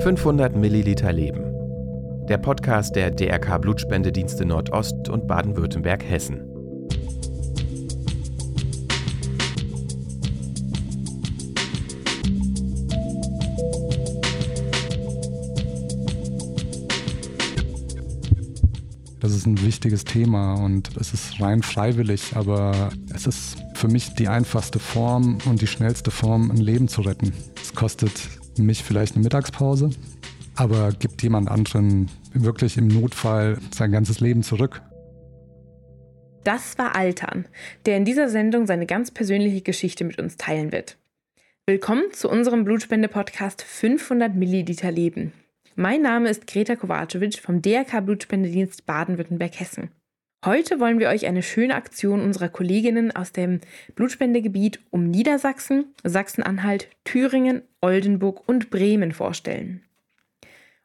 500 Milliliter Leben. Der Podcast der DRK Blutspendedienste Nordost und Baden-Württemberg-Hessen. Das ist ein wichtiges Thema und es ist rein freiwillig, aber es ist für mich die einfachste Form und die schnellste Form, ein Leben zu retten. Es kostet mich vielleicht eine Mittagspause, aber gibt jemand anderen wirklich im Notfall sein ganzes Leben zurück. Das war Altern, der in dieser Sendung seine ganz persönliche Geschichte mit uns teilen wird. Willkommen zu unserem Blutspende-Podcast 500 Milliliter Leben. Mein Name ist Greta Kovacevic vom DRK Blutspendedienst Baden-Württemberg-Hessen. Heute wollen wir euch eine schöne Aktion unserer Kolleginnen aus dem Blutspendegebiet um Niedersachsen, Sachsen-Anhalt, Thüringen, Oldenburg und Bremen vorstellen.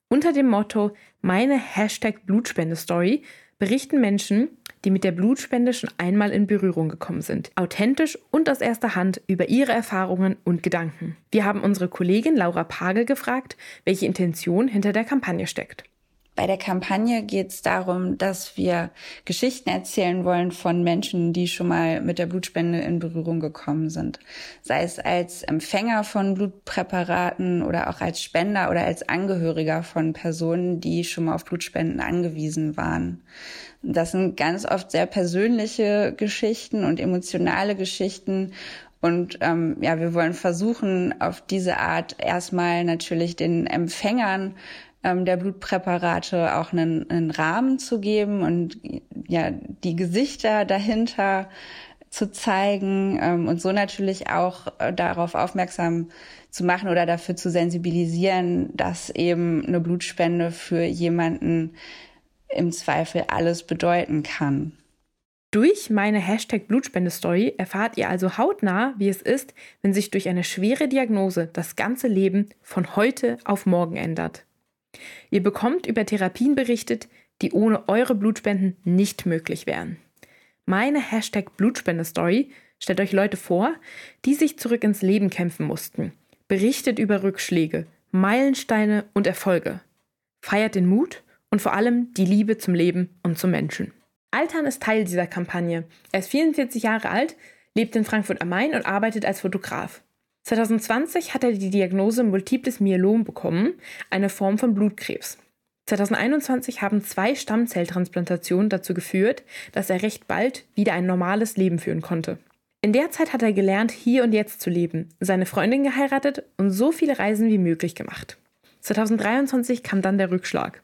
Unter dem Motto Meine Hashtag Blutspende-Story berichten Menschen, die mit der Blutspende schon einmal in Berührung gekommen sind, authentisch und aus erster Hand über ihre Erfahrungen und Gedanken. Wir haben unsere Kollegin Laura Pagel gefragt, welche Intention hinter der Kampagne steckt. Bei der Kampagne geht es darum, dass wir Geschichten erzählen wollen von Menschen, die schon mal mit der Blutspende in Berührung gekommen sind. Sei es als Empfänger von Blutpräparaten oder auch als Spender oder als Angehöriger von Personen, die schon mal auf Blutspenden angewiesen waren. Das sind ganz oft sehr persönliche Geschichten und emotionale Geschichten und ähm, ja, wir wollen versuchen, auf diese Art erstmal natürlich den Empfängern ähm, der Blutpräparate auch einen, einen Rahmen zu geben und ja die Gesichter dahinter zu zeigen ähm, und so natürlich auch äh, darauf aufmerksam zu machen oder dafür zu sensibilisieren, dass eben eine Blutspende für jemanden im Zweifel alles bedeuten kann. Durch meine Hashtag Blutspende-Story erfahrt ihr also hautnah, wie es ist, wenn sich durch eine schwere Diagnose das ganze Leben von heute auf morgen ändert. Ihr bekommt über Therapien berichtet, die ohne eure Blutspenden nicht möglich wären. Meine Hashtag Blutspende-Story stellt euch Leute vor, die sich zurück ins Leben kämpfen mussten, berichtet über Rückschläge, Meilensteine und Erfolge, feiert den Mut und vor allem die Liebe zum Leben und zum Menschen. Altern ist Teil dieser Kampagne. Er ist 44 Jahre alt, lebt in Frankfurt am Main und arbeitet als Fotograf. 2020 hat er die Diagnose Multiples Myelom bekommen, eine Form von Blutkrebs. 2021 haben zwei Stammzelltransplantationen dazu geführt, dass er recht bald wieder ein normales Leben führen konnte. In der Zeit hat er gelernt, hier und jetzt zu leben, seine Freundin geheiratet und so viele Reisen wie möglich gemacht. 2023 kam dann der Rückschlag.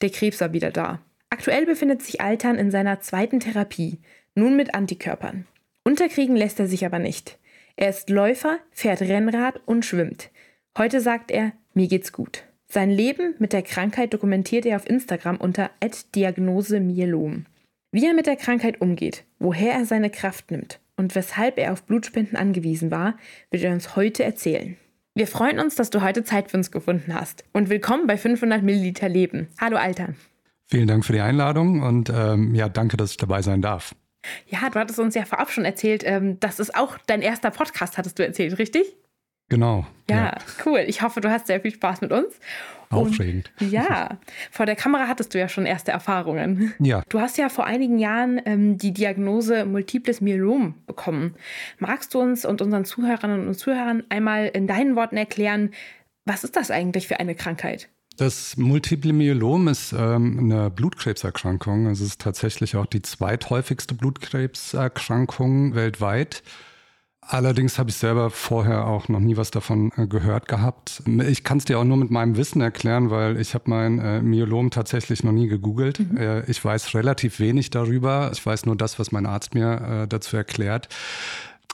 Der Krebs war wieder da. Aktuell befindet sich Altern in seiner zweiten Therapie, nun mit Antikörpern. Unterkriegen lässt er sich aber nicht. Er ist Läufer, fährt Rennrad und schwimmt. Heute sagt er, mir geht's gut. Sein Leben mit der Krankheit dokumentiert er auf Instagram unter Diagnose Myelom. Wie er mit der Krankheit umgeht, woher er seine Kraft nimmt und weshalb er auf Blutspenden angewiesen war, wird er uns heute erzählen. Wir freuen uns, dass du heute Zeit für uns gefunden hast und willkommen bei 500 Milliliter Leben. Hallo Alter. Vielen Dank für die Einladung und ähm, ja, danke, dass ich dabei sein darf. Ja, du hattest uns ja vorab schon erzählt, ähm, das ist auch dein erster Podcast, hattest du erzählt, richtig? Genau. Ja, ja, cool. Ich hoffe, du hast sehr viel Spaß mit uns. Aufregend. Und, ja, vor der Kamera hattest du ja schon erste Erfahrungen. Ja. Du hast ja vor einigen Jahren ähm, die Diagnose Multiples Myelom bekommen. Magst du uns und unseren Zuhörerinnen und Zuhörern einmal in deinen Worten erklären, was ist das eigentlich für eine Krankheit? Das Multiple Myelom ist ähm, eine Blutkrebserkrankung. Es ist tatsächlich auch die zweithäufigste Blutkrebserkrankung weltweit. Allerdings habe ich selber vorher auch noch nie was davon äh, gehört gehabt. Ich kann es dir auch nur mit meinem Wissen erklären, weil ich habe mein äh, Myelom tatsächlich noch nie gegoogelt. Mhm. Äh, ich weiß relativ wenig darüber. Ich weiß nur das, was mein Arzt mir äh, dazu erklärt.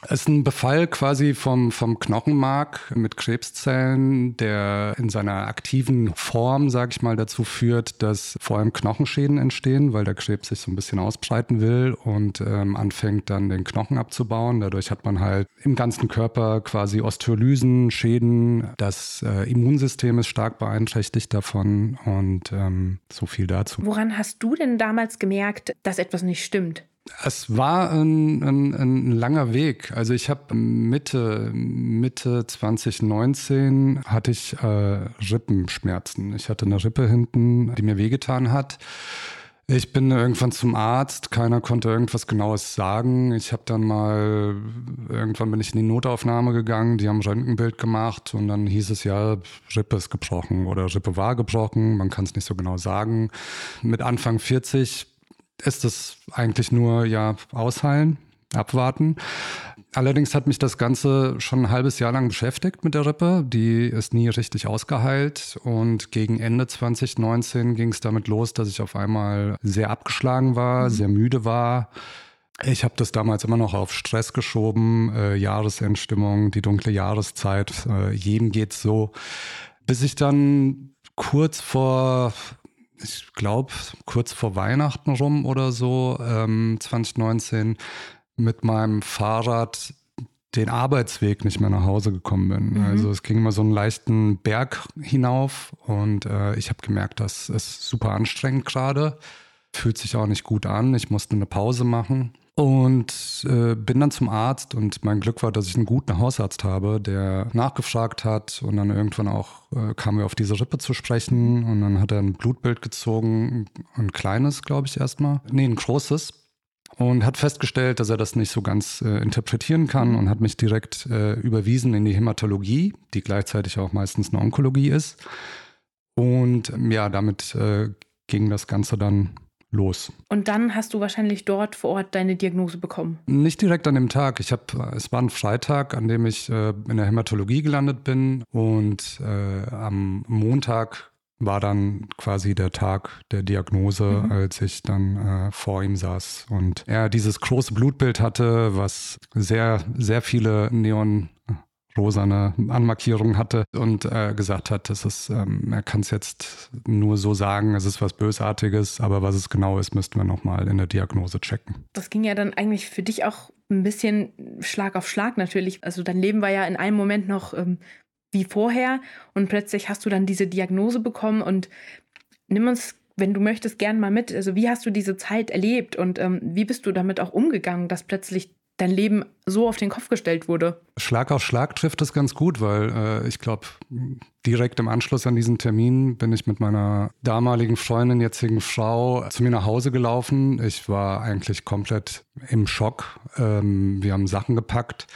Es ist ein Befall quasi vom, vom Knochenmark mit Krebszellen, der in seiner aktiven Form, sage ich mal, dazu führt, dass vor allem Knochenschäden entstehen, weil der Krebs sich so ein bisschen ausbreiten will und ähm, anfängt dann den Knochen abzubauen. Dadurch hat man halt im ganzen Körper quasi Osteolysen, Schäden. Das äh, Immunsystem ist stark beeinträchtigt davon und ähm, so viel dazu. Woran hast du denn damals gemerkt, dass etwas nicht stimmt? Es war ein, ein, ein langer Weg. Also ich habe Mitte, Mitte 2019 hatte ich äh, Rippenschmerzen. Ich hatte eine Rippe hinten, die mir wehgetan hat. Ich bin irgendwann zum Arzt, keiner konnte irgendwas Genaues sagen. Ich habe dann mal, irgendwann bin ich in die Notaufnahme gegangen, die haben Röntgenbild gemacht und dann hieß es ja, Rippe ist gebrochen oder Rippe war gebrochen, man kann es nicht so genau sagen. Mit Anfang 40 ist es eigentlich nur ja ausheilen, abwarten. Allerdings hat mich das Ganze schon ein halbes Jahr lang beschäftigt mit der Rippe. Die ist nie richtig ausgeheilt. Und gegen Ende 2019 ging es damit los, dass ich auf einmal sehr abgeschlagen war, mhm. sehr müde war. Ich habe das damals immer noch auf Stress geschoben, äh, Jahresendstimmung, die dunkle Jahreszeit, äh, jedem geht's so. Bis ich dann kurz vor, ich glaube, kurz vor Weihnachten rum oder so, ähm, 2019, mit meinem Fahrrad den Arbeitsweg nicht mehr nach Hause gekommen bin. Mhm. Also es ging immer so einen leichten Berg hinauf und äh, ich habe gemerkt, das ist super anstrengend gerade. Fühlt sich auch nicht gut an. Ich musste eine Pause machen und äh, bin dann zum Arzt und mein Glück war, dass ich einen guten Hausarzt habe, der nachgefragt hat und dann irgendwann auch äh, kamen wir auf diese Rippe zu sprechen und dann hat er ein Blutbild gezogen, ein kleines, glaube ich erstmal, nee, ein großes und hat festgestellt, dass er das nicht so ganz äh, interpretieren kann und hat mich direkt äh, überwiesen in die Hämatologie, die gleichzeitig auch meistens eine Onkologie ist. Und ja, damit äh, ging das Ganze dann los. Und dann hast du wahrscheinlich dort vor Ort deine Diagnose bekommen? Nicht direkt an dem Tag. Ich habe, es war ein Freitag, an dem ich äh, in der Hämatologie gelandet bin und äh, am Montag war dann quasi der Tag der Diagnose, mhm. als ich dann äh, vor ihm saß und er dieses große Blutbild hatte, was sehr, sehr viele Neon rosane Anmarkierungen hatte und äh, gesagt hat, dass es, ähm, er kann es jetzt nur so sagen, es ist was Bösartiges, aber was es genau ist, müssten wir nochmal in der Diagnose checken. Das ging ja dann eigentlich für dich auch ein bisschen Schlag auf Schlag natürlich. Also dein Leben war ja in einem Moment noch ähm, wie vorher und plötzlich hast du dann diese Diagnose bekommen und nimm uns, wenn du möchtest, gern mal mit. Also wie hast du diese Zeit erlebt und ähm, wie bist du damit auch umgegangen, dass plötzlich dein Leben so auf den Kopf gestellt wurde? Schlag auf Schlag trifft das ganz gut, weil äh, ich glaube, direkt im Anschluss an diesen Termin bin ich mit meiner damaligen Freundin, jetzigen Frau, zu mir nach Hause gelaufen. Ich war eigentlich komplett im Schock. Ähm, wir haben Sachen gepackt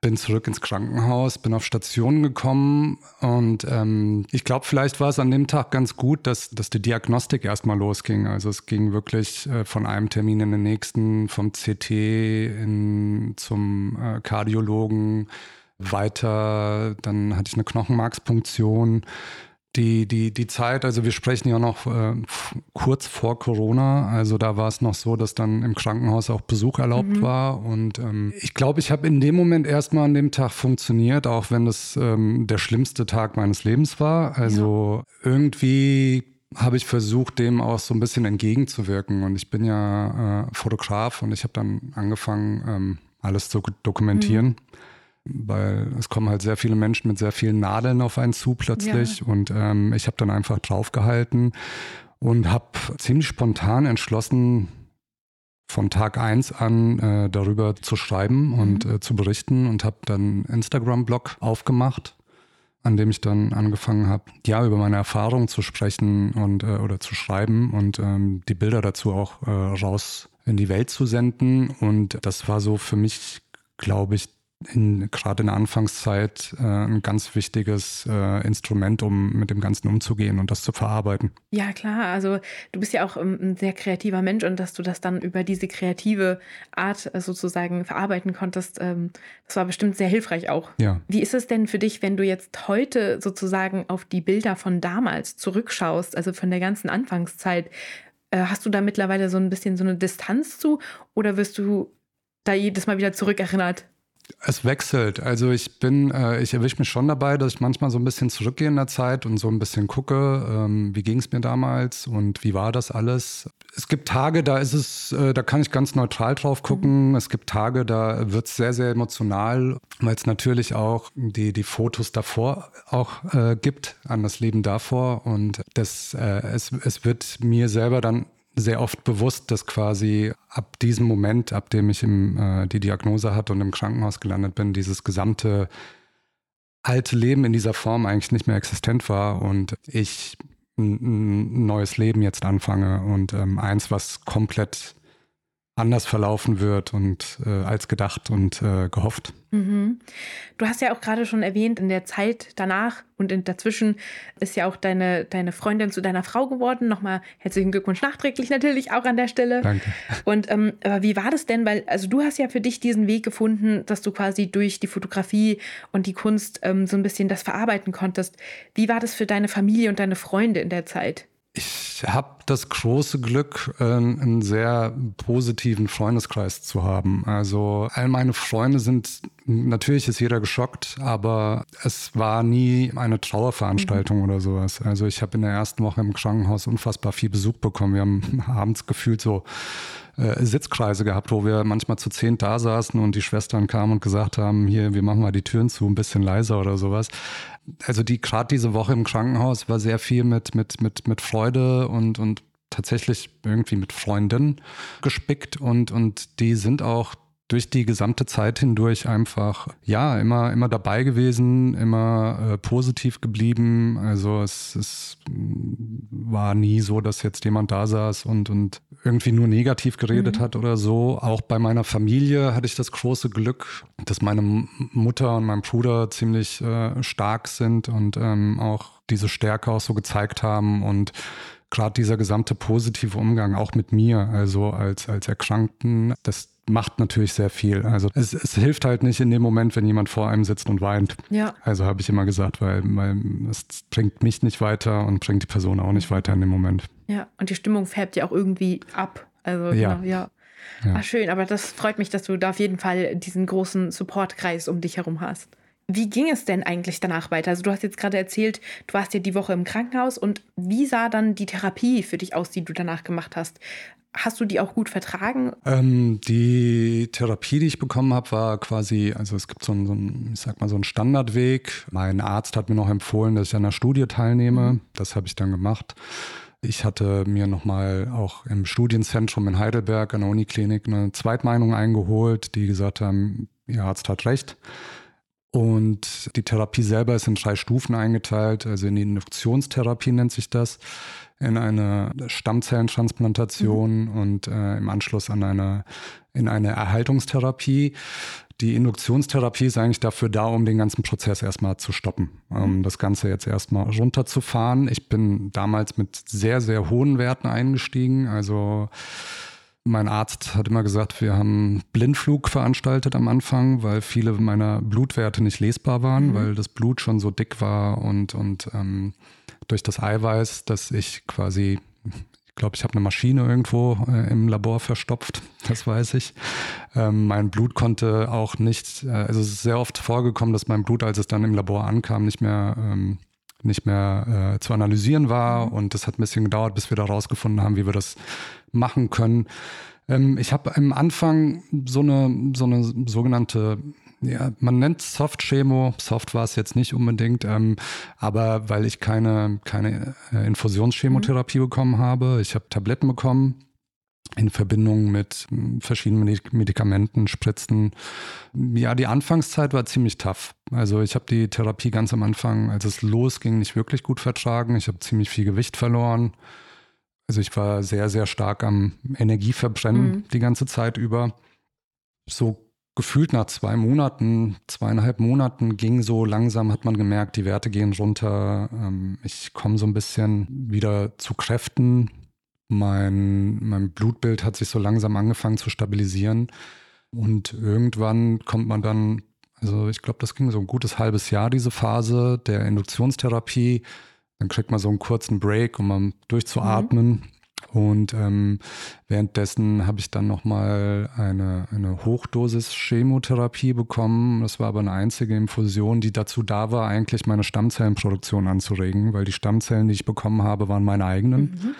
bin zurück ins Krankenhaus, bin auf Station gekommen und ähm, ich glaube, vielleicht war es an dem Tag ganz gut, dass, dass die Diagnostik erstmal losging. Also es ging wirklich äh, von einem Termin in den nächsten, vom CT in, zum äh, Kardiologen weiter. Dann hatte ich eine Knochenmarkspunktion die, die, die Zeit, also wir sprechen ja noch äh, kurz vor Corona, also da war es noch so, dass dann im Krankenhaus auch Besuch erlaubt mhm. war. Und ähm, ich glaube, ich habe in dem Moment erstmal an dem Tag funktioniert, auch wenn das ähm, der schlimmste Tag meines Lebens war. Also ja. irgendwie habe ich versucht, dem auch so ein bisschen entgegenzuwirken. Und ich bin ja äh, Fotograf und ich habe dann angefangen, ähm, alles zu dokumentieren. Mhm weil es kommen halt sehr viele Menschen mit sehr vielen Nadeln auf einen zu plötzlich. Ja. Und ähm, ich habe dann einfach draufgehalten und habe ziemlich spontan entschlossen, von Tag eins an äh, darüber zu schreiben mhm. und äh, zu berichten und habe dann Instagram-Blog aufgemacht, an dem ich dann angefangen habe, ja, über meine Erfahrungen zu sprechen und äh, oder zu schreiben und ähm, die Bilder dazu auch äh, raus in die Welt zu senden. Und das war so für mich, glaube ich, in, gerade in der Anfangszeit äh, ein ganz wichtiges äh, Instrument, um mit dem Ganzen umzugehen und das zu verarbeiten. Ja, klar. Also du bist ja auch ähm, ein sehr kreativer Mensch und dass du das dann über diese kreative Art äh, sozusagen verarbeiten konntest, ähm, das war bestimmt sehr hilfreich auch. Ja. Wie ist es denn für dich, wenn du jetzt heute sozusagen auf die Bilder von damals zurückschaust, also von der ganzen Anfangszeit? Äh, hast du da mittlerweile so ein bisschen so eine Distanz zu oder wirst du da jedes Mal wieder zurückerinnert? Es wechselt. Also ich bin, äh, ich erwische mich schon dabei, dass ich manchmal so ein bisschen zurückgehe in der Zeit und so ein bisschen gucke, ähm, wie ging es mir damals und wie war das alles. Es gibt Tage, da ist es, äh, da kann ich ganz neutral drauf gucken. Mhm. Es gibt Tage, da wird es sehr, sehr emotional, weil es natürlich auch die, die Fotos davor auch äh, gibt, an das Leben davor. Und das, äh, es, es wird mir selber dann sehr oft bewusst, dass quasi ab diesem Moment, ab dem ich im, äh, die Diagnose hatte und im Krankenhaus gelandet bin, dieses gesamte alte Leben in dieser Form eigentlich nicht mehr existent war und ich ein, neues Leben jetzt anfange. Und ähm, eins, was komplett anders verlaufen wird und äh, als gedacht und äh, gehofft. Mhm. Du hast ja auch gerade schon erwähnt, in der Zeit danach und in dazwischen ist ja auch deine, deine Freundin zu deiner Frau geworden. Nochmal herzlichen Glückwunsch nachträglich natürlich auch an der Stelle. Danke. Und ähm, aber wie war das denn? Weil, also du hast ja für dich diesen Weg gefunden, dass du quasi durch die Fotografie und die Kunst ähm, so ein bisschen das verarbeiten konntest. Wie war das für deine Familie und deine Freunde in der Zeit? Ich habe das große Glück, äh, einen sehr positiven Freundeskreis zu haben. Also all meine Freunde sind, natürlich ist jeder geschockt, aber es war nie eine Trauerveranstaltung mhm. oder sowas. Also ich habe in der ersten Woche im Krankenhaus unfassbar viel Besuch bekommen. Wir haben abends gefühlt so äh, Sitzkreise gehabt, wo wir manchmal zu zehn da saßen und die Schwestern kamen und gesagt haben, hier, wir machen mal die Türen zu, ein bisschen leiser oder sowas. Also die gerade diese Woche im Krankenhaus war sehr viel mit, mit, mit, mit Freude und, und tatsächlich irgendwie mit Freunden gespickt und, und die sind auch durch die gesamte Zeit hindurch einfach, ja, immer, immer dabei gewesen, immer äh, positiv geblieben. Also es, es war nie so, dass jetzt jemand da saß und, und irgendwie nur negativ geredet mhm. hat oder so. Auch bei meiner Familie hatte ich das große Glück, dass meine Mutter und mein Bruder ziemlich äh, stark sind und ähm, auch diese Stärke auch so gezeigt haben und gerade dieser gesamte positive Umgang auch mit mir, also als, als Erkrankten, das macht natürlich sehr viel. Also es, es, hilft halt nicht in dem Moment, wenn jemand vor einem sitzt und weint. Ja. Also habe ich immer gesagt, weil, weil es bringt mich nicht weiter und bringt die Person auch nicht weiter in dem Moment. Ja, und die Stimmung färbt ja auch irgendwie ab. Also ja. Genau, ja. ja. Ach, schön, aber das freut mich, dass du da auf jeden Fall diesen großen Supportkreis um dich herum hast. Wie ging es denn eigentlich danach weiter? Also du hast jetzt gerade erzählt, du warst ja die Woche im Krankenhaus und wie sah dann die Therapie für dich aus, die du danach gemacht hast? Hast du die auch gut vertragen? Ähm, die Therapie, die ich bekommen habe, war quasi, also es gibt so einen, so einen, ich sag mal, so einen Standardweg. Mein Arzt hat mir noch empfohlen, dass ich an einer Studie teilnehme. Mhm. Das habe ich dann gemacht. Ich hatte mir nochmal auch im Studienzentrum in Heidelberg an der Uniklinik eine Zweitmeinung eingeholt, die gesagt haben, Ihr Arzt hat recht. Und die Therapie selber ist in drei Stufen eingeteilt, also in die Induktionstherapie nennt sich das in eine Stammzellentransplantation mhm. und äh, im Anschluss an eine, in eine Erhaltungstherapie. Die Induktionstherapie ist eigentlich dafür da, um den ganzen Prozess erstmal zu stoppen, um mhm. das Ganze jetzt erstmal runterzufahren. Ich bin damals mit sehr, sehr hohen Werten eingestiegen. Also mein Arzt hat immer gesagt, wir haben Blindflug veranstaltet am Anfang, weil viele meiner Blutwerte nicht lesbar waren, mhm. weil das Blut schon so dick war und, und ähm, durch das Eiweiß, dass ich quasi, ich glaube, ich habe eine Maschine irgendwo äh, im Labor verstopft, das weiß ich. Ähm, mein Blut konnte auch nicht, äh, also es ist sehr oft vorgekommen, dass mein Blut, als es dann im Labor ankam, nicht mehr ähm, nicht mehr äh, zu analysieren war. Mhm. Und das hat ein bisschen gedauert, bis wir da rausgefunden haben, wie wir das machen können. Ähm, ich habe am Anfang so eine, so eine sogenannte ja, man nennt Soft Chemo. Soft war es jetzt nicht unbedingt, ähm, aber weil ich keine, keine äh, Infusionschemotherapie mhm. bekommen habe. Ich habe Tabletten bekommen in Verbindung mit hm, verschiedenen Medikamenten, Spritzen. Ja, die Anfangszeit war ziemlich tough. Also ich habe die Therapie ganz am Anfang, als es losging, nicht wirklich gut vertragen. Ich habe ziemlich viel Gewicht verloren. Also ich war sehr, sehr stark am Energieverbrennen mhm. die ganze Zeit über. So gefühlt nach zwei Monaten, zweieinhalb Monaten ging so langsam, hat man gemerkt, die Werte gehen runter. Ähm, ich komme so ein bisschen wieder zu Kräften. Mein, mein Blutbild hat sich so langsam angefangen zu stabilisieren. Und irgendwann kommt man dann, also ich glaube, das ging so ein gutes halbes Jahr, diese Phase der Induktionstherapie. Dann kriegt man so einen kurzen Break, um mal durchzuatmen. Mhm. Und ähm, währenddessen habe ich dann nochmal eine, eine Hochdosis-Chemotherapie bekommen. Das war aber eine einzige Infusion, die dazu da war, eigentlich meine Stammzellenproduktion anzuregen, weil die Stammzellen, die ich bekommen habe, waren meine eigenen. Mhm.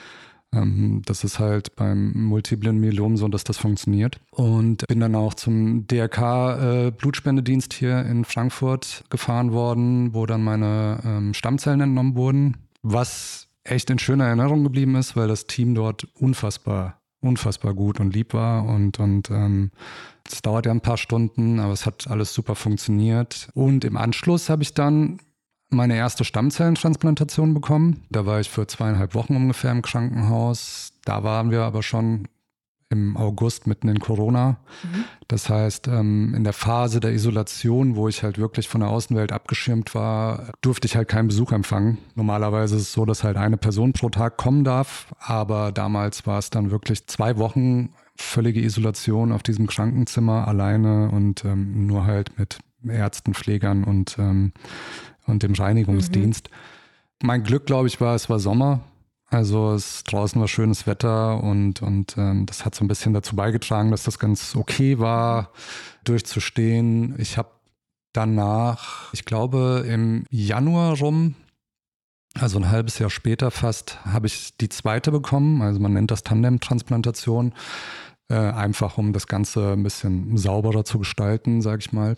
Ähm, das ist halt beim multiplen Myelom so, dass das funktioniert. Und bin dann auch zum DRK-Blutspendedienst äh, hier in Frankfurt gefahren worden, wo dann meine ähm, Stammzellen entnommen wurden. Was echt in schöner Erinnerung geblieben ist, weil das Team dort unfassbar, unfassbar gut und lieb war und, und ähm, es dauert ja ein paar Stunden, aber es hat alles super funktioniert. Und im Anschluss habe ich dann meine erste Stammzellentransplantation bekommen. Da war ich für zweieinhalb Wochen ungefähr im Krankenhaus. Da waren wir aber schon im August mitten in Corona. Mhm. Das heißt, ähm, in der Phase der Isolation, wo ich halt wirklich von der Außenwelt abgeschirmt war, durfte ich halt keinen Besuch empfangen. Normalerweise ist es so, dass halt eine Person pro Tag kommen darf, aber damals war es dann wirklich zwei Wochen völlige Isolation auf diesem Krankenzimmer alleine und ähm, nur halt mit Ärzten, Pflegern und, ähm, und dem Reinigungsdienst. Mhm. Mein Glück, glaube ich, war, es war Sommer. Also es draußen war schönes Wetter und, und ähm, das hat so ein bisschen dazu beigetragen, dass das ganz okay war, durchzustehen. Ich habe danach, ich glaube im Januar rum, also ein halbes Jahr später fast, habe ich die zweite bekommen. Also man nennt das Tandem-Transplantation, äh, einfach um das Ganze ein bisschen sauberer zu gestalten, sage ich mal.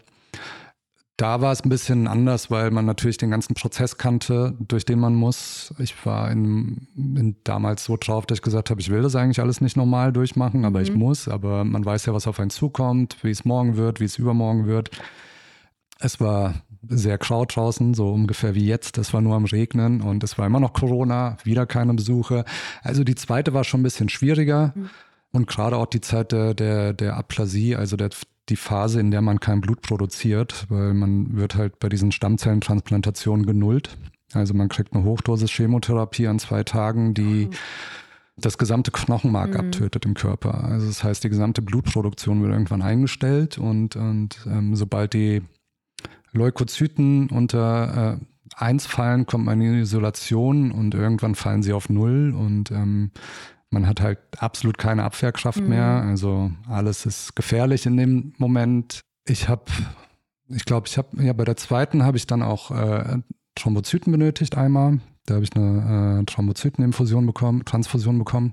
Da war es ein bisschen anders, weil man natürlich den ganzen Prozess kannte, durch den man muss. Ich war in, in damals so drauf, dass ich gesagt habe, ich will das eigentlich alles nicht normal durchmachen, aber mhm. ich muss. Aber man weiß ja, was auf einen zukommt, wie es morgen wird, wie es übermorgen wird. Es war sehr kraut draußen, so ungefähr wie jetzt. Es war nur am Regnen und es war immer noch Corona, wieder keine Besuche. Also die zweite war schon ein bisschen schwieriger. Mhm. Und gerade auch die Zeit der, der, der Aplasie, also der die Phase, in der man kein Blut produziert, weil man wird halt bei diesen Stammzellentransplantationen genullt. Also man kriegt eine Hochdosis Chemotherapie an zwei Tagen, die oh. das gesamte Knochenmark mhm. abtötet im Körper. Also das heißt, die gesamte Blutproduktion wird irgendwann eingestellt und, und ähm, sobald die Leukozyten unter äh, 1 fallen, kommt man in Isolation und irgendwann fallen sie auf Null und ähm, man hat halt absolut keine Abwehrkraft mhm. mehr. Also alles ist gefährlich in dem Moment. Ich habe, ich glaube, ich habe, ja, bei der zweiten habe ich dann auch äh, Thrombozyten benötigt einmal. Da habe ich eine äh, Thrombozyteninfusion bekommen, Transfusion bekommen.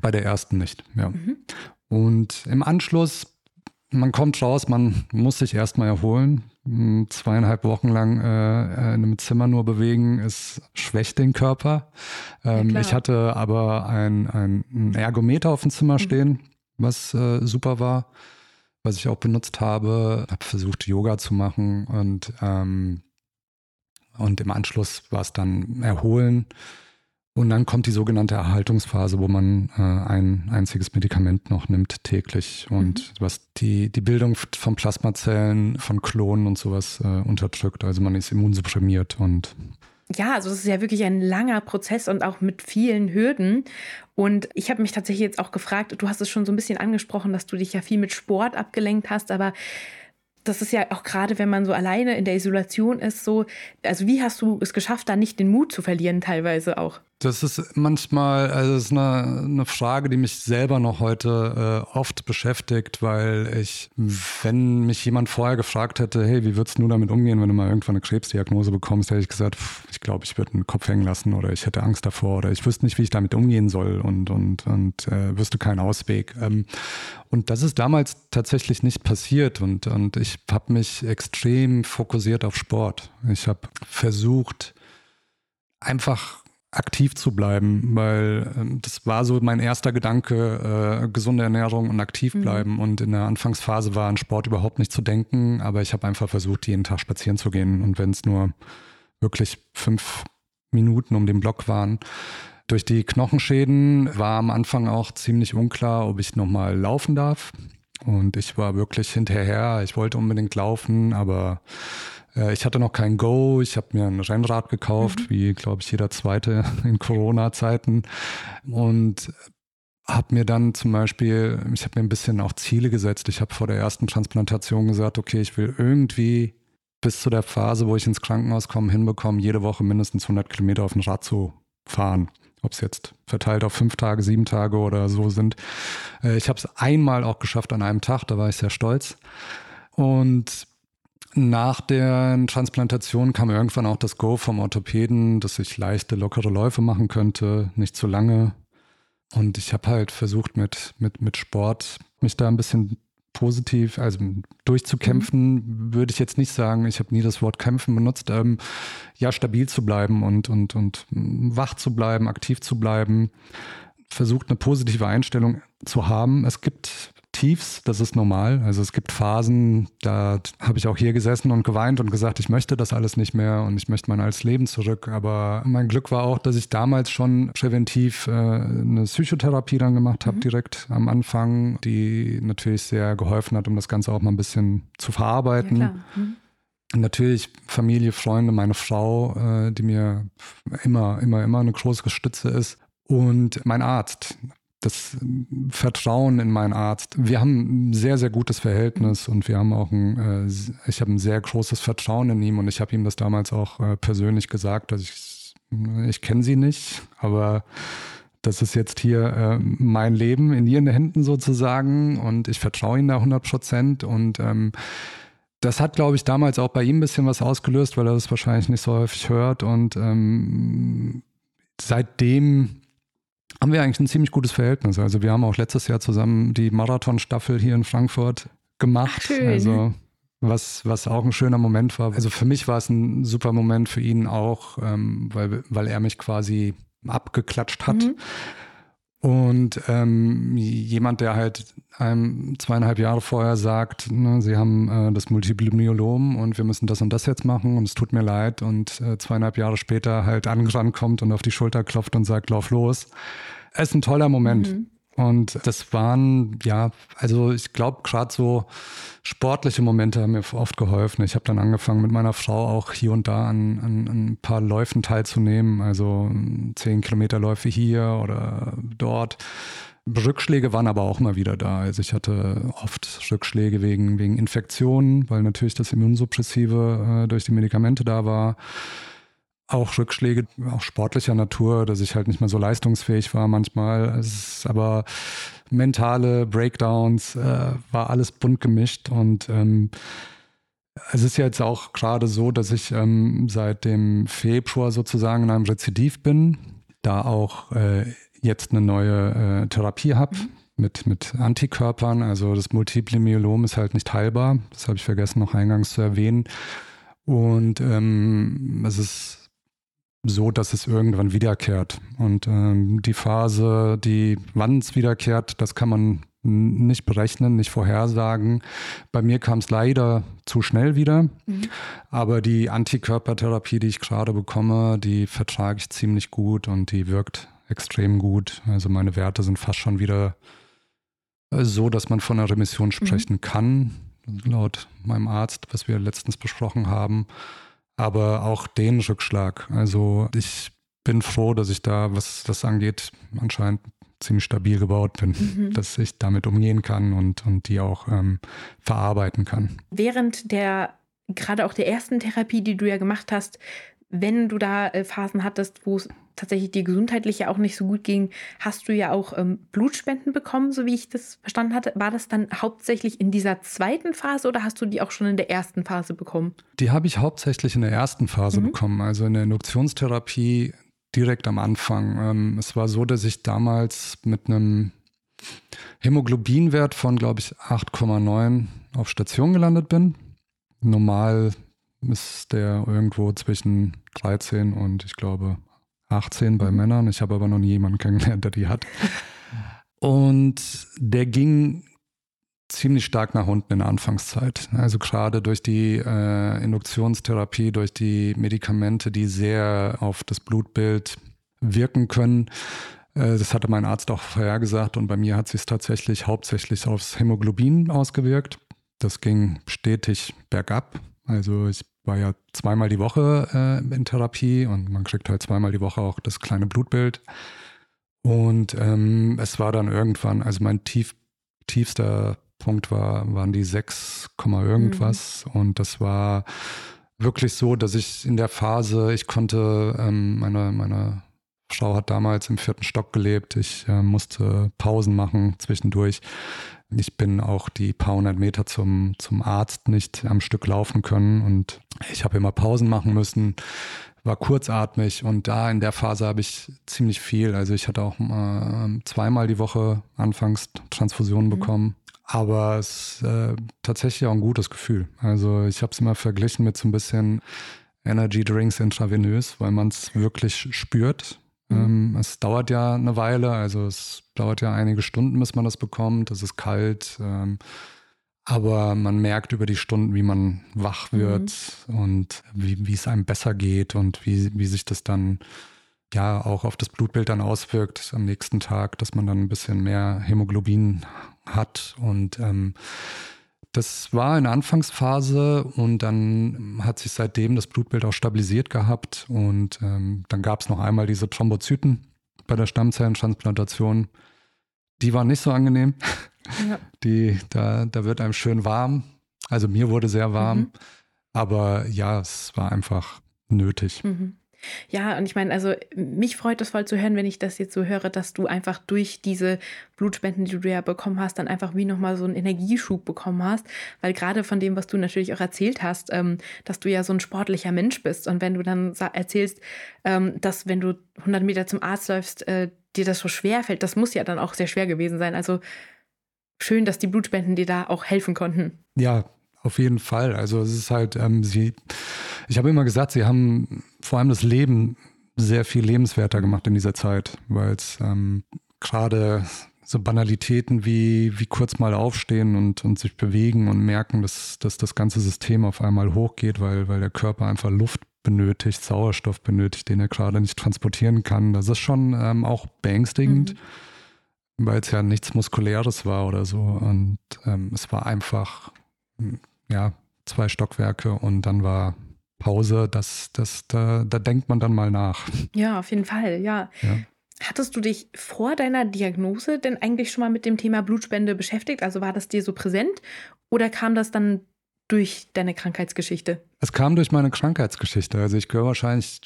Bei der ersten nicht, ja. Mhm. Und im Anschluss man kommt raus, man muss sich erstmal erholen. Hm, zweieinhalb Wochen lang äh, äh, in einem Zimmer nur bewegen, es schwächt den Körper. Ähm, ja, ich hatte aber ein, ein, Ergometer auf dem Zimmer mhm. stehen, mhm. was äh, super war, was ich auch benutzt habe. Habe versucht, Yoga zu machen und, ähm, und im Anschluss war es dann Erholen. Und dann kommt die sogenannte Erhaltungsphase, wo man äh, ein einziges Medikament noch nimmt täglich und mhm. was die, die Bildung von Plasmazellen, von Klonen und sowas äh, unterdrückt. Also man ist immunsupprimiert und ja, also es ist ja wirklich ein langer Prozess und auch mit vielen Hürden. Und ich habe mich tatsächlich jetzt auch gefragt, du hast es schon so ein bisschen angesprochen, dass du dich ja viel mit Sport abgelenkt hast, aber das ist ja auch gerade, wenn man so alleine in der Isolation ist, so, also wie hast du es geschafft, da nicht den Mut zu verlieren, teilweise auch? Das ist manchmal, also das ist eine, eine Frage, die mich selber noch heute äh, oft beschäftigt, weil ich, wenn mich jemand vorher gefragt hätte, hey, wie würdest du damit umgehen, wenn du mal irgendwann eine Krebsdiagnose bekommst, hätte ich gesagt, pff, ich glaube, ich würde einen Kopf hängen lassen oder ich hätte Angst davor oder ich wüsste nicht, wie ich damit umgehen soll und, und, und äh, wüsste keinen Ausweg. Ähm, und das ist damals tatsächlich nicht passiert und, und ich habe mich extrem fokussiert auf Sport. Ich habe versucht, einfach aktiv zu bleiben, weil äh, das war so mein erster Gedanke, äh, gesunde Ernährung und aktiv mhm. bleiben. Mhm. Und in der Anfangsphase war an Sport überhaupt nicht zu denken, aber ich habe einfach versucht, jeden Tag spazieren zu gehen. Und wenn es nur wirklich fünf Minuten um den Block waren. Durch die Knochenschäden war am Anfang auch ziemlich unklar, ob ich nochmal laufen darf. Und ich war wirklich hinterher. Ich wollte unbedingt laufen, aber ich hatte noch kein Go. Ich habe mir ein Rennrad gekauft, mhm. wie, glaube ich, jeder zweite in Corona-Zeiten. Und habe mir dann zum Beispiel, ich habe mir ein bisschen auch Ziele gesetzt. Ich habe vor der ersten Transplantation gesagt, okay, ich will irgendwie bis zu der Phase, wo ich ins Krankenhaus komme, hinbekommen, jede Woche mindestens 100 Kilometer auf dem Rad zu fahren. Ob es jetzt verteilt auf fünf Tage, sieben Tage oder so sind. Äh, ich habe es einmal auch geschafft an einem Tag, da war ich sehr stolz. Und nach der Transplantation kam irgendwann auch das Go vom Orthopäden, dass ich leichte, lockere Läufe machen könnte, nicht zu lange. Und ich habe halt versucht, mit, mit, mit Sport mich da ein bisschen positiv, also durchzukämpfen, mhm. würde ich jetzt nicht sagen. Ich habe nie das Wort kämpfen benutzt. Ähm, ja, stabil zu bleiben und, und, und wach zu bleiben, aktiv zu bleiben. Versucht eine positive Einstellung zu haben. Es gibt Tiefs, das ist normal. Also es gibt Phasen, da habe ich auch hier gesessen und geweint und gesagt, ich möchte das alles nicht mehr und ich möchte mein altes Leben zurück. Aber mein Glück war auch, dass ich damals schon präventiv äh, eine Psychotherapie dann gemacht habe, mhm. direkt am Anfang, die natürlich sehr geholfen hat, um das Ganze auch mal ein bisschen zu verarbeiten. Ja, mhm. Natürlich Familie, Freunde, meine Frau, äh, die mir immer, immer, immer eine große Stütze ist. Und mein Arzt, das Vertrauen in meinen Arzt. Wir haben ein sehr, sehr gutes Verhältnis und wir haben auch ein, äh, ich habe ein sehr großes Vertrauen in ihm und ich habe ihm das damals auch äh, persönlich gesagt, dass ich, ich kenne sie nicht, aber das ist jetzt hier äh, mein Leben in ihren Händen sozusagen und ich vertraue ihm da 100 Prozent und ähm, das hat, glaube ich, damals auch bei ihm ein bisschen was ausgelöst, weil er das wahrscheinlich nicht so häufig hört und ähm, seitdem haben wir eigentlich ein ziemlich gutes Verhältnis. Also wir haben auch letztes Jahr zusammen die Marathonstaffel hier in Frankfurt gemacht. Schön. Also was, was auch ein schöner Moment war. Also für mich war es ein super Moment, für ihn auch, ähm, weil, weil er mich quasi abgeklatscht hat. Mhm. Und ähm, jemand, der halt einem zweieinhalb Jahre vorher sagt, ne, sie haben äh, das Multiple Myelom und wir müssen das und das jetzt machen und es tut mir leid und äh, zweieinhalb Jahre später halt angerannt kommt und auf die Schulter klopft und sagt, lauf los. Es ist ein toller Moment. Mhm. Und das waren, ja, also ich glaube, gerade so sportliche Momente haben mir oft geholfen. Ich habe dann angefangen, mit meiner Frau auch hier und da an, an, an ein paar Läufen teilzunehmen. Also zehn Kilometer Läufe hier oder dort. Rückschläge waren aber auch mal wieder da. Also ich hatte oft Rückschläge wegen, wegen Infektionen, weil natürlich das Immunsuppressive äh, durch die Medikamente da war auch Rückschläge, auch sportlicher Natur, dass ich halt nicht mehr so leistungsfähig war manchmal. Es ist aber mentale Breakdowns, äh, war alles bunt gemischt und ähm, es ist jetzt auch gerade so, dass ich ähm, seit dem Februar sozusagen in einem Rezidiv bin, da auch äh, jetzt eine neue äh, Therapie habe. Mhm. Mit, mit Antikörpern, also das Multiple Myelom ist halt nicht heilbar. Das habe ich vergessen noch eingangs zu erwähnen. Und ähm, es ist so, dass es irgendwann wiederkehrt. Und ähm, die Phase, die wann es wiederkehrt, das kann man nicht berechnen, nicht vorhersagen. Bei mir kam es leider zu schnell wieder, mhm. aber die Antikörpertherapie, die ich gerade bekomme, die vertrage ich ziemlich gut und die wirkt extrem gut. Also meine Werte sind fast schon wieder äh, so, dass man von einer Remission mhm. sprechen mhm. kann, laut meinem Arzt, was wir letztens besprochen haben aber auch den Rückschlag. Also ich bin froh, dass ich da, was das angeht, anscheinend ziemlich stabil gebaut bin, mhm. dass ich damit umgehen kann und, und die auch ähm, verarbeiten kann. Während der, gerade auch der ersten Therapie, die du ja gemacht hast, wenn du da äh, Phasen hattest, wo es tatsächlich dir gesundheitlich ja auch nicht so gut ging, hast du ja auch ähm, Blutspenden bekommen, so wie ich das verstanden hatte. War das dann hauptsächlich in dieser zweiten Phase oder hast du die auch schon in der ersten Phase bekommen? Die habe ich hauptsächlich in der ersten Phase mhm. bekommen, also in der Induktionstherapie direkt am Anfang. Ähm, es war so, dass ich damals mit einem Hämoglobinwert von, glaube ich, 8,9 auf Station gelandet bin. Normal ist der irgendwo zwischen 13 und ich glaube 18 bei. Männern. Ich habe aber noch nie jemanden kennengelernt, der die hat. Und der ging ziemlich stark nach unten in der Anfangszeit. Also gerade durch die äh, Induktionstherapie, durch die Medikamente, die sehr auf das Blutbild wirken können. Äh, das hatte mein Arzt auch vorhergesagt und bei mir hat sich tatsächlich hauptsächlich aufs Hämoglobin ausgewirkt. Das ging stetig bergab. Also ich war ja zweimal die Woche äh, in Therapie und man kriegt halt zweimal die Woche auch das kleine Blutbild. Und ähm, es war dann irgendwann, also mein tief, tiefster Punkt war, waren die 6, irgendwas. Mhm. Und das war wirklich so, dass ich in der Phase, ich konnte, ähm, meine, meine Frau hat damals im vierten Stock gelebt. Ich äh, musste Pausen machen zwischendurch. Ich bin auch die paar hundert Meter zum, zum Arzt nicht am Stück laufen können und ich habe immer Pausen machen müssen, war kurzatmig und da in der Phase habe ich ziemlich viel. Also ich hatte auch äh, zweimal die Woche anfangs Transfusionen mhm. bekommen. Aber es ist äh, tatsächlich auch ein gutes Gefühl. Also ich habe es immer verglichen mit so ein bisschen Energy Drinks intravenös, weil man es wirklich spürt. Mhm. Ähm, es dauert ja eine Weile, also es dauert ja einige Stunden, bis man das bekommt. Es ist kalt. Ähm, aber man merkt über die Stunden, wie man wach wird mhm. und wie, wie es einem besser geht und wie, wie sich das dann ja auch auf das Blutbild dann auswirkt am nächsten Tag, dass man dann ein bisschen mehr Hämoglobin hat. Und ähm, das war in der Anfangsphase und dann hat sich seitdem das Blutbild auch stabilisiert gehabt. Und ähm, dann gab es noch einmal diese Thrombozyten bei der Stammzellentransplantation. Die waren nicht so angenehm. Ja. Die, da, da wird einem schön warm. Also mir wurde sehr warm. Mhm. Aber ja, es war einfach nötig. Mhm. Ja, und ich meine, also mich freut es voll zu hören, wenn ich das jetzt so höre, dass du einfach durch diese Blutspenden, die du ja bekommen hast, dann einfach wie nochmal so einen Energieschub bekommen hast. Weil gerade von dem, was du natürlich auch erzählt hast, ähm, dass du ja so ein sportlicher Mensch bist. Und wenn du dann erzählst, ähm, dass wenn du 100 Meter zum Arzt läufst, äh, dir das so schwer fällt, das muss ja dann auch sehr schwer gewesen sein. Also schön, dass die Blutspenden dir da auch helfen konnten. Ja, auf jeden Fall. Also es ist halt, ähm, sie, ich habe immer gesagt, sie haben vor allem das Leben sehr viel lebenswerter gemacht in dieser Zeit, weil es ähm, gerade so Banalitäten wie, wie kurz mal aufstehen und, und sich bewegen und merken, dass, dass das ganze System auf einmal hochgeht, weil, weil der Körper einfach Luft benötigt, Sauerstoff benötigt, den er gerade nicht transportieren kann. Das ist schon ähm, auch beängstigend, mhm. weil es ja nichts Muskuläres war oder so. Und ähm, es war einfach ja, zwei Stockwerke und dann war Pause. Das, das, da, da denkt man dann mal nach. Ja, auf jeden Fall, ja. ja. Hattest du dich vor deiner Diagnose denn eigentlich schon mal mit dem Thema Blutspende beschäftigt? Also war das dir so präsent oder kam das dann durch deine Krankheitsgeschichte? Es kam durch meine Krankheitsgeschichte. Also ich gehöre wahrscheinlich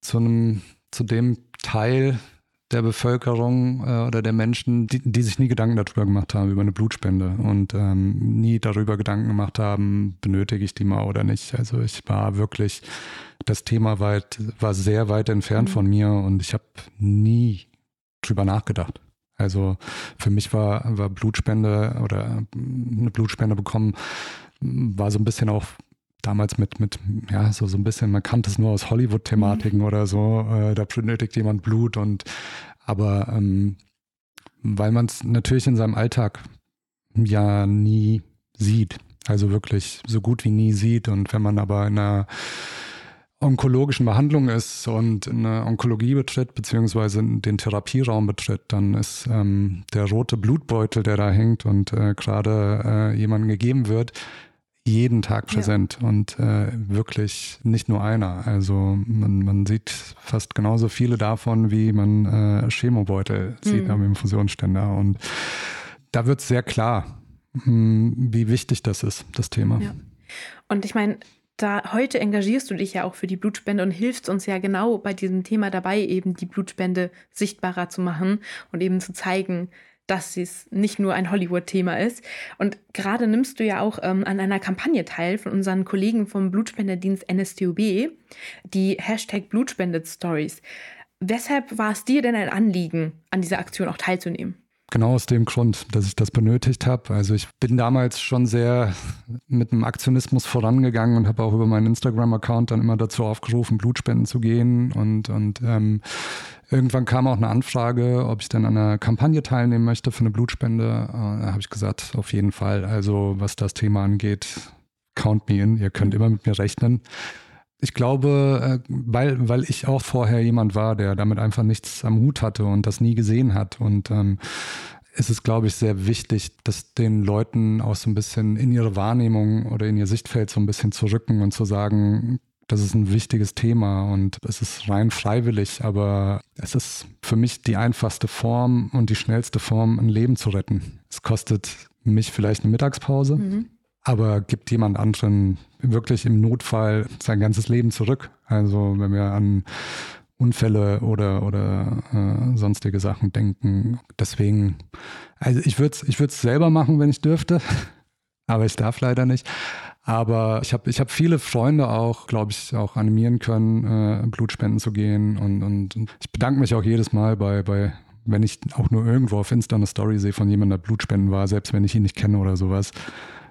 zu einem, zu dem Teil der Bevölkerung äh, oder der Menschen, die, die, sich nie Gedanken darüber gemacht haben, über eine Blutspende und ähm, nie darüber Gedanken gemacht haben, benötige ich die mal oder nicht. Also ich war wirklich, das Thema weit, war sehr weit entfernt mhm. von mir und ich habe nie drüber nachgedacht. Also für mich war, war Blutspende oder eine Blutspende bekommen, war so ein bisschen auch damals mit, mit, ja, so, so ein bisschen, man kannte es nur aus Hollywood-Thematiken mhm. oder so, äh, da benötigt jemand Blut und aber ähm, weil man es natürlich in seinem Alltag ja nie sieht, also wirklich so gut wie nie sieht und wenn man aber in einer onkologischen Behandlung ist und eine Onkologie betritt, beziehungsweise den Therapieraum betritt, dann ist ähm, der rote Blutbeutel, der da hängt und äh, gerade äh, jemandem gegeben wird, jeden Tag präsent ja. und äh, wirklich nicht nur einer. Also man, man sieht fast genauso viele davon, wie man äh, Chemobeutel mhm. sieht am Infusionsständer. Und da wird es sehr klar, mh, hm, wie wichtig das ist, das Thema. Ja. Und ich meine, da heute engagierst du dich ja auch für die Blutspende und hilfst uns ja genau bei diesem Thema dabei, eben die Blutspende sichtbarer zu machen und eben zu zeigen, dass es nicht nur ein Hollywood-Thema ist. Und gerade nimmst du ja auch ähm, an einer Kampagne teil von unseren Kollegen vom Blutspendedienst NSTOB, die Hashtag Blutspendet Stories. Weshalb war es dir denn ein Anliegen, an dieser Aktion auch teilzunehmen? Genau aus dem Grund, dass ich das benötigt habe. Also ich bin damals schon sehr mit dem Aktionismus vorangegangen und habe auch über meinen Instagram-Account dann immer dazu aufgerufen, Blutspenden zu gehen. Und, und ähm, irgendwann kam auch eine Anfrage, ob ich dann an einer Kampagne teilnehmen möchte für eine Blutspende. Da habe ich gesagt, auf jeden Fall. Also was das Thema angeht, count me in. Ihr könnt immer mit mir rechnen ich glaube, äh, weil, weil ich auch vorher jemand war, der damit einfach nichts am Hut hatte und das nie gesehen hat. Und ähm, ist es, glaube ich, sehr wichtig, dass den Leuten auch so ein bisschen in ihre Wahrnehmung oder in ihr Sichtfeld so ein bisschen zu rücken und zu sagen, das ist ein wichtiges Thema und es ist rein freiwillig, aber es ist für mich die einfachste Form und die schnellste Form, ein Leben zu retten. Es kostet mich vielleicht eine Mittagspause. Mhm aber gibt jemand anderen wirklich im Notfall sein ganzes Leben zurück. Also wenn wir an Unfälle oder, oder äh, sonstige Sachen denken. Deswegen, also ich würde es ich würd's selber machen, wenn ich dürfte, aber ich darf leider nicht. Aber ich habe ich hab viele Freunde auch, glaube ich, auch animieren können, äh, Blutspenden zu gehen. Und, und, und ich bedanke mich auch jedes Mal bei, bei wenn ich auch nur irgendwo auf Insta eine Story sehe von jemandem, der Blutspenden war, selbst wenn ich ihn nicht kenne oder sowas,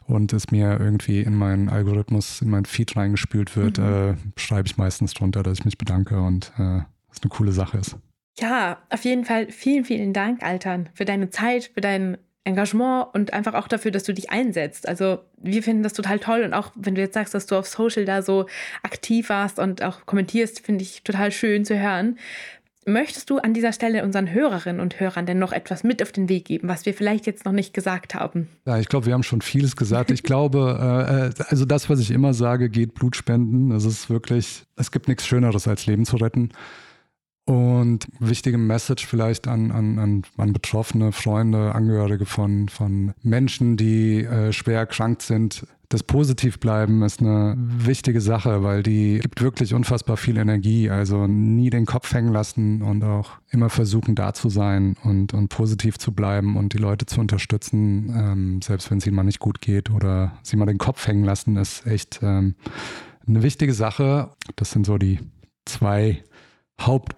und es mir irgendwie in meinen Algorithmus, in meinen Feed reingespült wird, mhm. äh, schreibe ich meistens drunter, dass ich mich bedanke und äh, es eine coole Sache ist. Ja, auf jeden Fall vielen, vielen Dank, Altern, für deine Zeit, für dein Engagement und einfach auch dafür, dass du dich einsetzt. Also wir finden das total toll und auch wenn du jetzt sagst, dass du auf Social da so aktiv warst und auch kommentierst, finde ich total schön zu hören. Möchtest du an dieser Stelle unseren Hörerinnen und Hörern denn noch etwas mit auf den Weg geben, was wir vielleicht jetzt noch nicht gesagt haben? Ja, ich glaube, wir haben schon vieles gesagt. Ich glaube, äh, äh, also das, was ich immer sage, geht Blutspenden. Es ist wirklich, es gibt nichts Schöneres, als Leben zu retten. Und wichtige Message vielleicht an, an, an, an Betroffene, Freunde, Angehörige von, von Menschen, die äh, schwer erkrankt sind. Das Positivbleiben ist eine wichtige Sache, weil die gibt wirklich unfassbar viel Energie. Also nie den Kopf hängen lassen und auch immer versuchen, da zu sein und, und positiv zu bleiben und die Leute zu unterstützen, ähm, selbst wenn es ihnen mal nicht gut geht oder sie mal den Kopf hängen lassen, ist echt ähm, eine wichtige Sache. Das sind so die zwei Haupt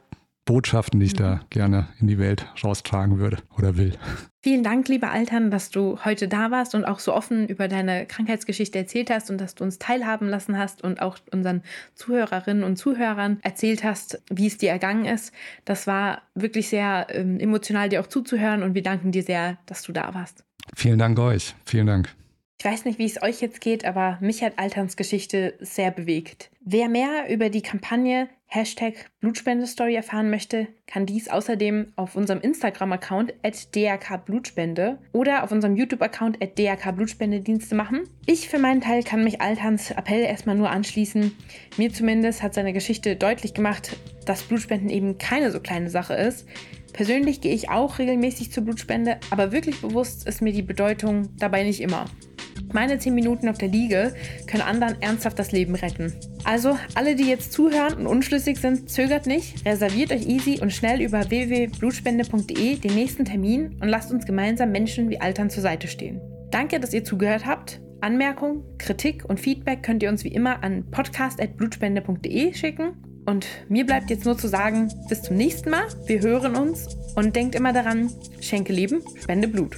Botschaften, die ich da mhm. gerne in die Welt raustragen würde oder will. Vielen Dank, lieber Altern, dass du heute da warst und auch so offen über deine Krankheitsgeschichte erzählt hast und dass du uns teilhaben lassen hast und auch unseren Zuhörerinnen und Zuhörern erzählt hast, wie es dir ergangen ist. Das war wirklich sehr ähm, emotional, dir auch zuzuhören und wir danken dir sehr, dass du da warst. Vielen Dank euch. Vielen Dank. Ich weiß nicht, wie es euch jetzt geht, aber mich hat Alterns Geschichte sehr bewegt. Wer mehr über die Kampagne Hashtag Blutspende-Story erfahren möchte, kann dies außerdem auf unserem Instagram-Account at drkblutspende oder auf unserem YouTube-Account at drkblutspendedienste machen. Ich für meinen Teil kann mich Altans Appell erstmal nur anschließen. Mir zumindest hat seine Geschichte deutlich gemacht, dass Blutspenden eben keine so kleine Sache ist. Persönlich gehe ich auch regelmäßig zur Blutspende, aber wirklich bewusst ist mir die Bedeutung dabei nicht immer. Meine 10 Minuten auf der Liege können anderen ernsthaft das Leben retten. Also, alle, die jetzt zuhören und unschlüssig sind, zögert nicht, reserviert euch easy und schnell über www.blutspende.de den nächsten Termin und lasst uns gemeinsam Menschen wie Altern zur Seite stehen. Danke, dass ihr zugehört habt. Anmerkungen, Kritik und Feedback könnt ihr uns wie immer an podcast.blutspende.de schicken. Und mir bleibt jetzt nur zu sagen, bis zum nächsten Mal. Wir hören uns und denkt immer daran, schenke Leben, spende Blut.